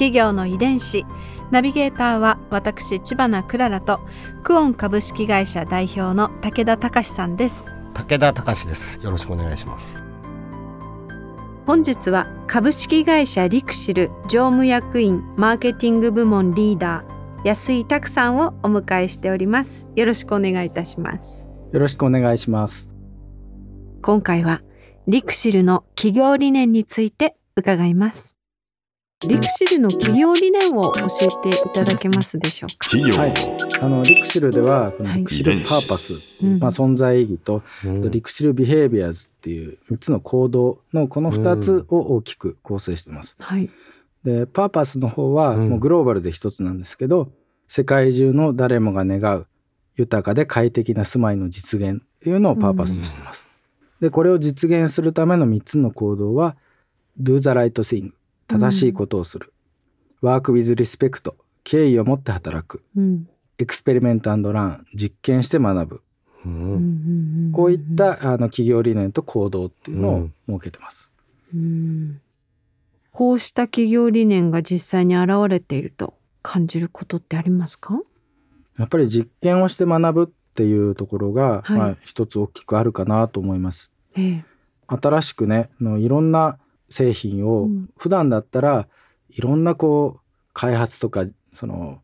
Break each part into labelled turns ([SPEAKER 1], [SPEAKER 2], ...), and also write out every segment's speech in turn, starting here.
[SPEAKER 1] 企業の遺伝子。ナビゲーターは私千葉なクララとクオン株式会社代表の武田隆さんです。
[SPEAKER 2] 武田隆です。よろしくお願いします。
[SPEAKER 1] 本日は株式会社リクシル常務役員マーケティング部門リーダー安井拓さんをお迎えしております。よろしくお願いいたします。
[SPEAKER 3] よろしくお願いします。
[SPEAKER 1] 今回はリクシルの企業理念について伺いますリクシルの企業理念を教えていただけますでしょうか？
[SPEAKER 4] 企業。の、
[SPEAKER 3] はい。あのリクシルではこの
[SPEAKER 1] はい。
[SPEAKER 3] リクシルパーパス、
[SPEAKER 1] うん。
[SPEAKER 3] まあ、存在意義と、
[SPEAKER 2] うん。
[SPEAKER 3] リクシルビヘイビアーズっていう3つの行動のこの2つを大きく構成してます。
[SPEAKER 1] はい。
[SPEAKER 3] でパーパスの方は
[SPEAKER 2] うん。
[SPEAKER 3] もうグローバルで一つなんですけど、世界中の誰もが願う豊かで快適な住まいの実現っていうのをパーパスにしてます。でこれを実現するための3つの行動は Do the right thing 正しいことをする、Work with respect 敬意を持って働く。
[SPEAKER 1] うん。
[SPEAKER 3] エクスペリメントラン実験して学ぶ。
[SPEAKER 2] う
[SPEAKER 1] うんんうんうん。
[SPEAKER 3] こういったあの企業理念と行動っていうのを設けてます。
[SPEAKER 1] うん。こうした企業理念が実際に現れていると感じることってありますか？
[SPEAKER 3] やっぱり実験をして学ぶっていうところが、
[SPEAKER 1] はい。
[SPEAKER 3] まあ一つ大きくあるかなと思います。
[SPEAKER 1] ええ。
[SPEAKER 3] 新しくねあのいろんな製品を、
[SPEAKER 1] うん。
[SPEAKER 3] 普段だったらいろんなこう開発とかその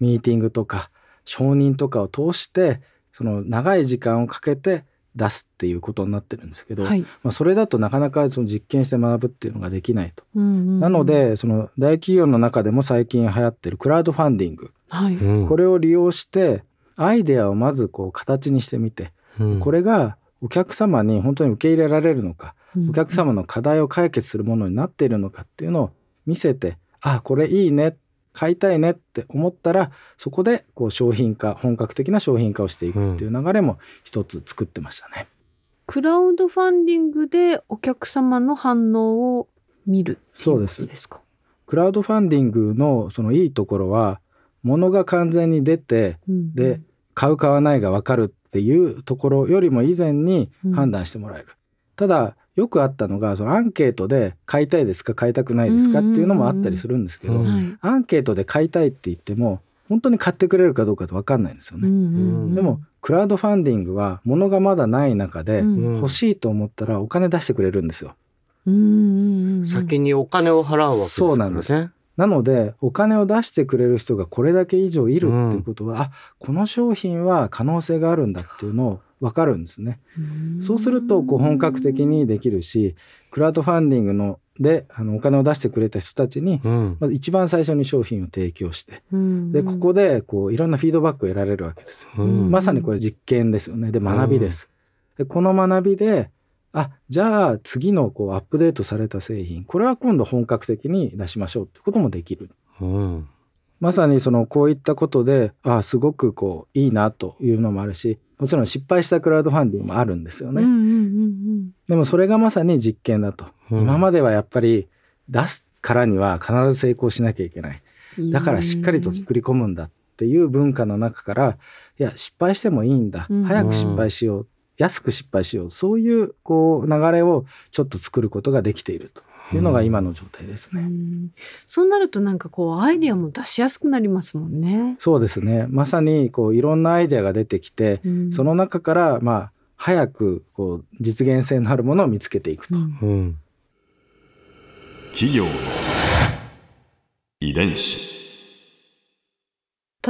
[SPEAKER 3] ミーティングとか承認とかを通してその長い時間をかけて出すっていうことになってるんですけど、
[SPEAKER 1] はい。
[SPEAKER 3] まあ、それだとなかなかその実験して学ぶっていうのができないと。
[SPEAKER 1] うんうんうん。
[SPEAKER 3] なのでその大企業の中でも最近流行ってるクラウドファンディング。
[SPEAKER 1] はい。
[SPEAKER 2] うん。
[SPEAKER 3] これを利用してアイデアをまずこう形にしてみて
[SPEAKER 2] うん。
[SPEAKER 3] これがお客様に本当に受け入れられるのか
[SPEAKER 1] うん
[SPEAKER 3] お客様の課題を解決するものになっているのかっていうのを見せてあこれいいね買いたいねって思ったらそこでこう商品化本格的な商品化をしていくっていう流れも一つ作ってましたね。
[SPEAKER 1] クラウドファンディングでお客様の反応を見る
[SPEAKER 3] そうです
[SPEAKER 1] ことですか？
[SPEAKER 3] クラウドファンディングのそのいいところは物が完全に出て
[SPEAKER 1] うん
[SPEAKER 3] で買う買わないが分かるっていうところよりも以前に判断してもらえる、ただよくあったのがそのアンケートで買いたいですか買いたくないですかっていうのもあったりするんですけど、アンケートで買いたいって言っても本当に買ってくれるかどうかって分かんないんですよね、
[SPEAKER 1] うん。うんうん
[SPEAKER 3] でもクラウドファンディングは物がまだない中で
[SPEAKER 1] うん。
[SPEAKER 3] 欲しいと思ったらお金出してくれるんですよ。
[SPEAKER 1] うんうんうん
[SPEAKER 2] 先にお金を払うわけです
[SPEAKER 3] そうなんです。なのでお金を出してくれる人がこれだけ以上いるっていうことは、あこの商品は可能性があるんだっていうのを分かるんですね。
[SPEAKER 1] うん
[SPEAKER 3] そうするとこう本格的にできるしクラウドファンディングのであのお金を出してくれた人たちに
[SPEAKER 2] うん
[SPEAKER 3] まず一番最初に商品を提供して
[SPEAKER 1] うん
[SPEAKER 3] でここでこういろんなフィードバックを得られるわけですよ。
[SPEAKER 2] うん
[SPEAKER 3] まさにこれ実験ですよねで学びです。でこの学びであじゃあ次のこうアップデートされた製品これは今度本格的に出しましょうってこともできる。
[SPEAKER 2] うん
[SPEAKER 3] まさにそのこういったことであすごくこういいなというのもあるしもちろん失敗したクラウドファンディングもあるんですよね。
[SPEAKER 1] うんうんうん
[SPEAKER 3] でもそれがまさに実験だと、
[SPEAKER 2] うん。
[SPEAKER 3] 今まではやっぱり出すからには必ず成功しなきゃいけない。
[SPEAKER 1] うん。
[SPEAKER 3] だからしっかりと作り込むんだっていう文化の中からいや失敗してもいいんだ、
[SPEAKER 1] うん。
[SPEAKER 3] 早く失敗しよう。安く失敗しよう。そういうこう流れをちょっと作ることができているというのが今の状態ですね。
[SPEAKER 1] うんそうなるとなんかこうアイディアも出しやすくなりますもんね。
[SPEAKER 3] そうですねまさにこういろんなアイデアが出てきて、
[SPEAKER 1] うん
[SPEAKER 3] その中からまあ早くこう実現性のあるものを見つけていくと。
[SPEAKER 1] うん
[SPEAKER 2] うん
[SPEAKER 4] 企業の遺伝子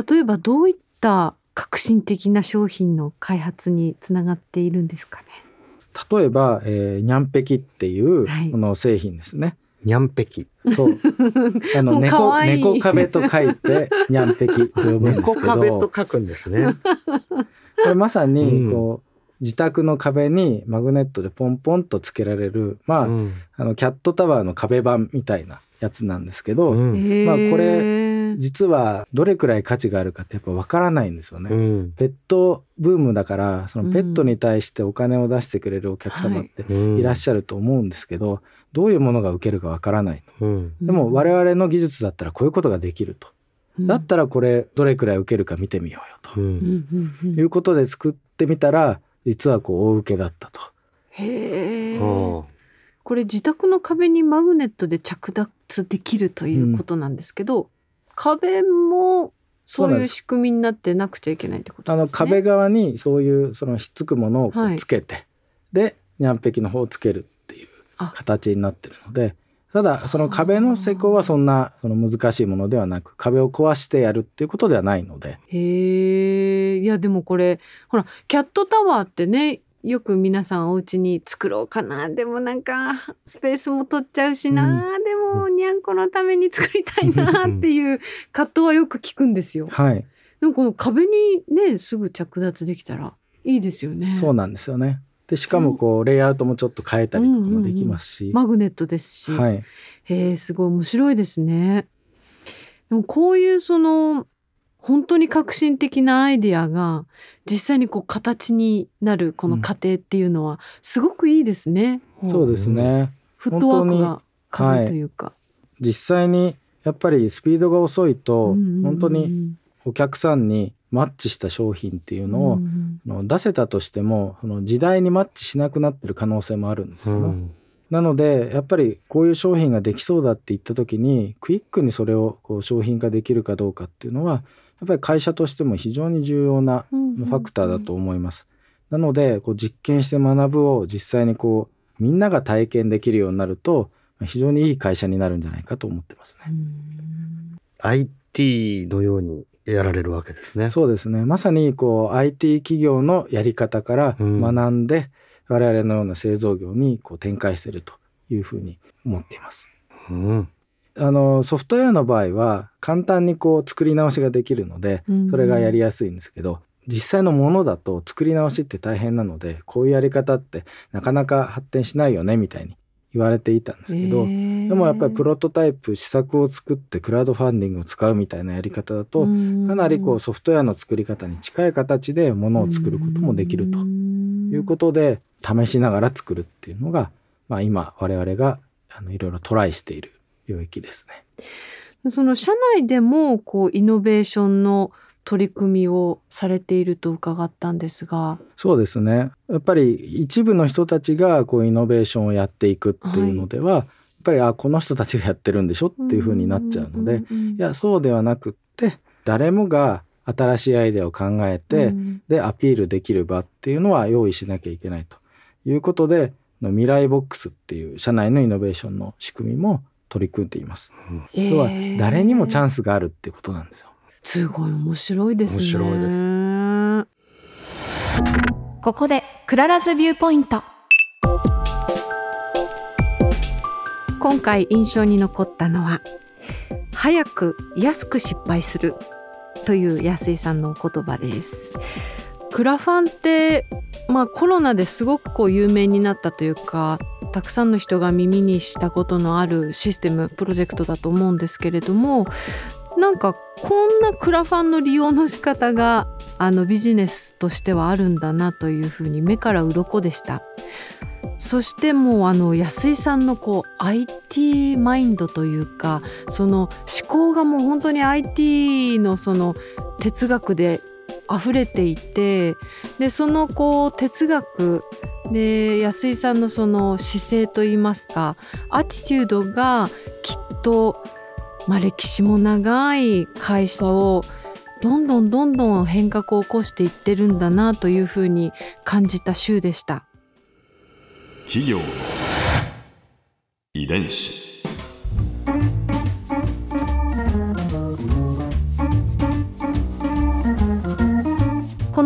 [SPEAKER 1] 例えばどういった革新的な商品の開発につながっているんですかね。
[SPEAKER 3] 例えば、えー、ニャンペキっていう
[SPEAKER 1] はい。
[SPEAKER 3] この製品ですね。
[SPEAKER 2] にゃんぺき
[SPEAKER 3] そう。あの猫猫壁と書いて ニャンペキと呼ぶんです
[SPEAKER 2] 猫
[SPEAKER 3] けど、
[SPEAKER 2] 壁と
[SPEAKER 3] こ
[SPEAKER 2] 書くんですね。
[SPEAKER 3] れまさに
[SPEAKER 2] うん。
[SPEAKER 3] こう、自宅の壁にマグネットでポンポンとつけられる、まあ、
[SPEAKER 2] うん。
[SPEAKER 3] あのキャットタワーの壁板みたいなやつなんですけど、
[SPEAKER 2] うん。
[SPEAKER 3] まあこれ実はどれくらい価値があるかってやっぱわからないんですよね。
[SPEAKER 2] うん。
[SPEAKER 3] ペットブームだからそのペットに対してお金を出してくれるお客様って
[SPEAKER 2] うん。
[SPEAKER 3] いらっしゃると思うんですけど、どういうものが受けるかわからない
[SPEAKER 2] うん。
[SPEAKER 3] でも我々の技術だったらこういうことができると、だったらこれどれくらい受けるか見てみようよと。いうことで作ってみたら実はこう大受けだったと。
[SPEAKER 1] へえ。
[SPEAKER 2] あ。
[SPEAKER 1] これ自宅の壁にマグネットで着脱できるということなんですけど、壁もそういう仕組みになってなくちゃいけないってこと
[SPEAKER 3] あ
[SPEAKER 1] ですね。
[SPEAKER 3] の壁側にそういうそのひっつくものをつけて、でニャンペキの方をつけるっていう
[SPEAKER 1] あ
[SPEAKER 3] 形になってるのでただその壁の施工はそんなその難しいものではなく壁を壊してやるっていうことではないので
[SPEAKER 1] へえ。いやでもこれほらキャットタワーってねよく皆さんお家に作ろうかな。でもなんかスペースも取っちゃうしな、でもにゃんこのために作りたいなっていう葛藤はよく聞くんですよ。
[SPEAKER 3] はい、
[SPEAKER 1] でもこの壁にねすぐ着脱できたらいいですよね。
[SPEAKER 3] そうなんですよね。でしかもこうレイアウトもちょっと変えたりとかもできますし、
[SPEAKER 1] マグネットですし、
[SPEAKER 3] はい、
[SPEAKER 1] へえすごい面白いですね。でもこういうその本当に革新的なアイデアが実際にこう形になるこの過程っていうのはすごくいいですね。
[SPEAKER 3] そうですね。
[SPEAKER 1] フットワークが軽いというか。
[SPEAKER 3] 実際にやっぱりスピードが遅いと
[SPEAKER 1] うんうんうん
[SPEAKER 3] 本当にお客さんにマッチした商品っていうのを、
[SPEAKER 1] うん
[SPEAKER 3] あの出せたとしてもその時代にマッチしなくなってる可能性もあるんですよね。
[SPEAKER 2] うん
[SPEAKER 3] なのでやっぱりこういう商品ができそうだって言った時にクイックにそれをこう商品化できるかどうかっていうのはやっぱり会社としても非常に重要な
[SPEAKER 1] うん
[SPEAKER 3] ファクターだと思います。なのでこう実験して学ぶを実際にこうみんなが体験できるようになると非常にいい会社になるんじゃないかと思ってますね。
[SPEAKER 1] うん
[SPEAKER 2] IT のようにやられるわけですね。
[SPEAKER 3] そうですねまさにこう IT 企業のやり方から
[SPEAKER 2] うん
[SPEAKER 3] 学んで、我々のような製造業にこう展開しているというふうに思っています。
[SPEAKER 2] うん
[SPEAKER 3] あのソフトウェアの場合は簡単にこう作り直しができるので
[SPEAKER 1] うん。
[SPEAKER 3] それがやりやすいんですけど、実際のものだと作り直しって大変なのでこういうやり方ってなかなか発展しないよねみたいに言われていたんですけど、でもやっぱりプロトタイプ試作を作ってクラウドファンディングを使うみたいなやり方だと、かなりこうソフトウェアの作り方に近い形でものを作ることもできると。いうことで試しながら作るっていうのが、まあ、今我々があのいろいろトライしている領域ですね。
[SPEAKER 1] その社内でもこうイノベーションの取り組みをされていると伺ったんですが、
[SPEAKER 3] そうですね。やっぱり一部の人たちがこうイノベーションをやっていくっていうのでは、やっぱりあこの人たちがやってるんでしょっていうふうになっちゃうので、いやそうではなくって誰もが新しいアイデアを考えて、
[SPEAKER 1] うん
[SPEAKER 3] でアピールできる場っていうのは用意しなきゃいけないということでの未来ボックスっていう社内のイノベーションの仕組みも取り組んでいます。要は誰にもチャン
[SPEAKER 1] ス
[SPEAKER 3] スがあるってことなんですよ。
[SPEAKER 1] すごい面白いですね。
[SPEAKER 2] 面白いです
[SPEAKER 1] ここでクララズ viewpoint。今回印象に残ったのは早く安く失敗するという安井さんのお言葉です。クラファンってまあコロナですごくこう有名になったというかたくさんの人が耳にしたことのあるシステムプロジェクトだと思うんですけれどもなんかこんなクラファンの利用の仕方があのビジネスとしてはあるんだなというふうに目から鱗でした。そしてもうあの安井さんのこう IT マインドというかその思考がもう本当に IT のその哲学で溢れていてでそのこう哲学で安井さんのその姿勢といいますかアティテュードがきっと、まあ、歴史も長い会社をどんどんどんどん変革を起こしていってるんだなというふうに感じた週でした。
[SPEAKER 4] 企業遺伝子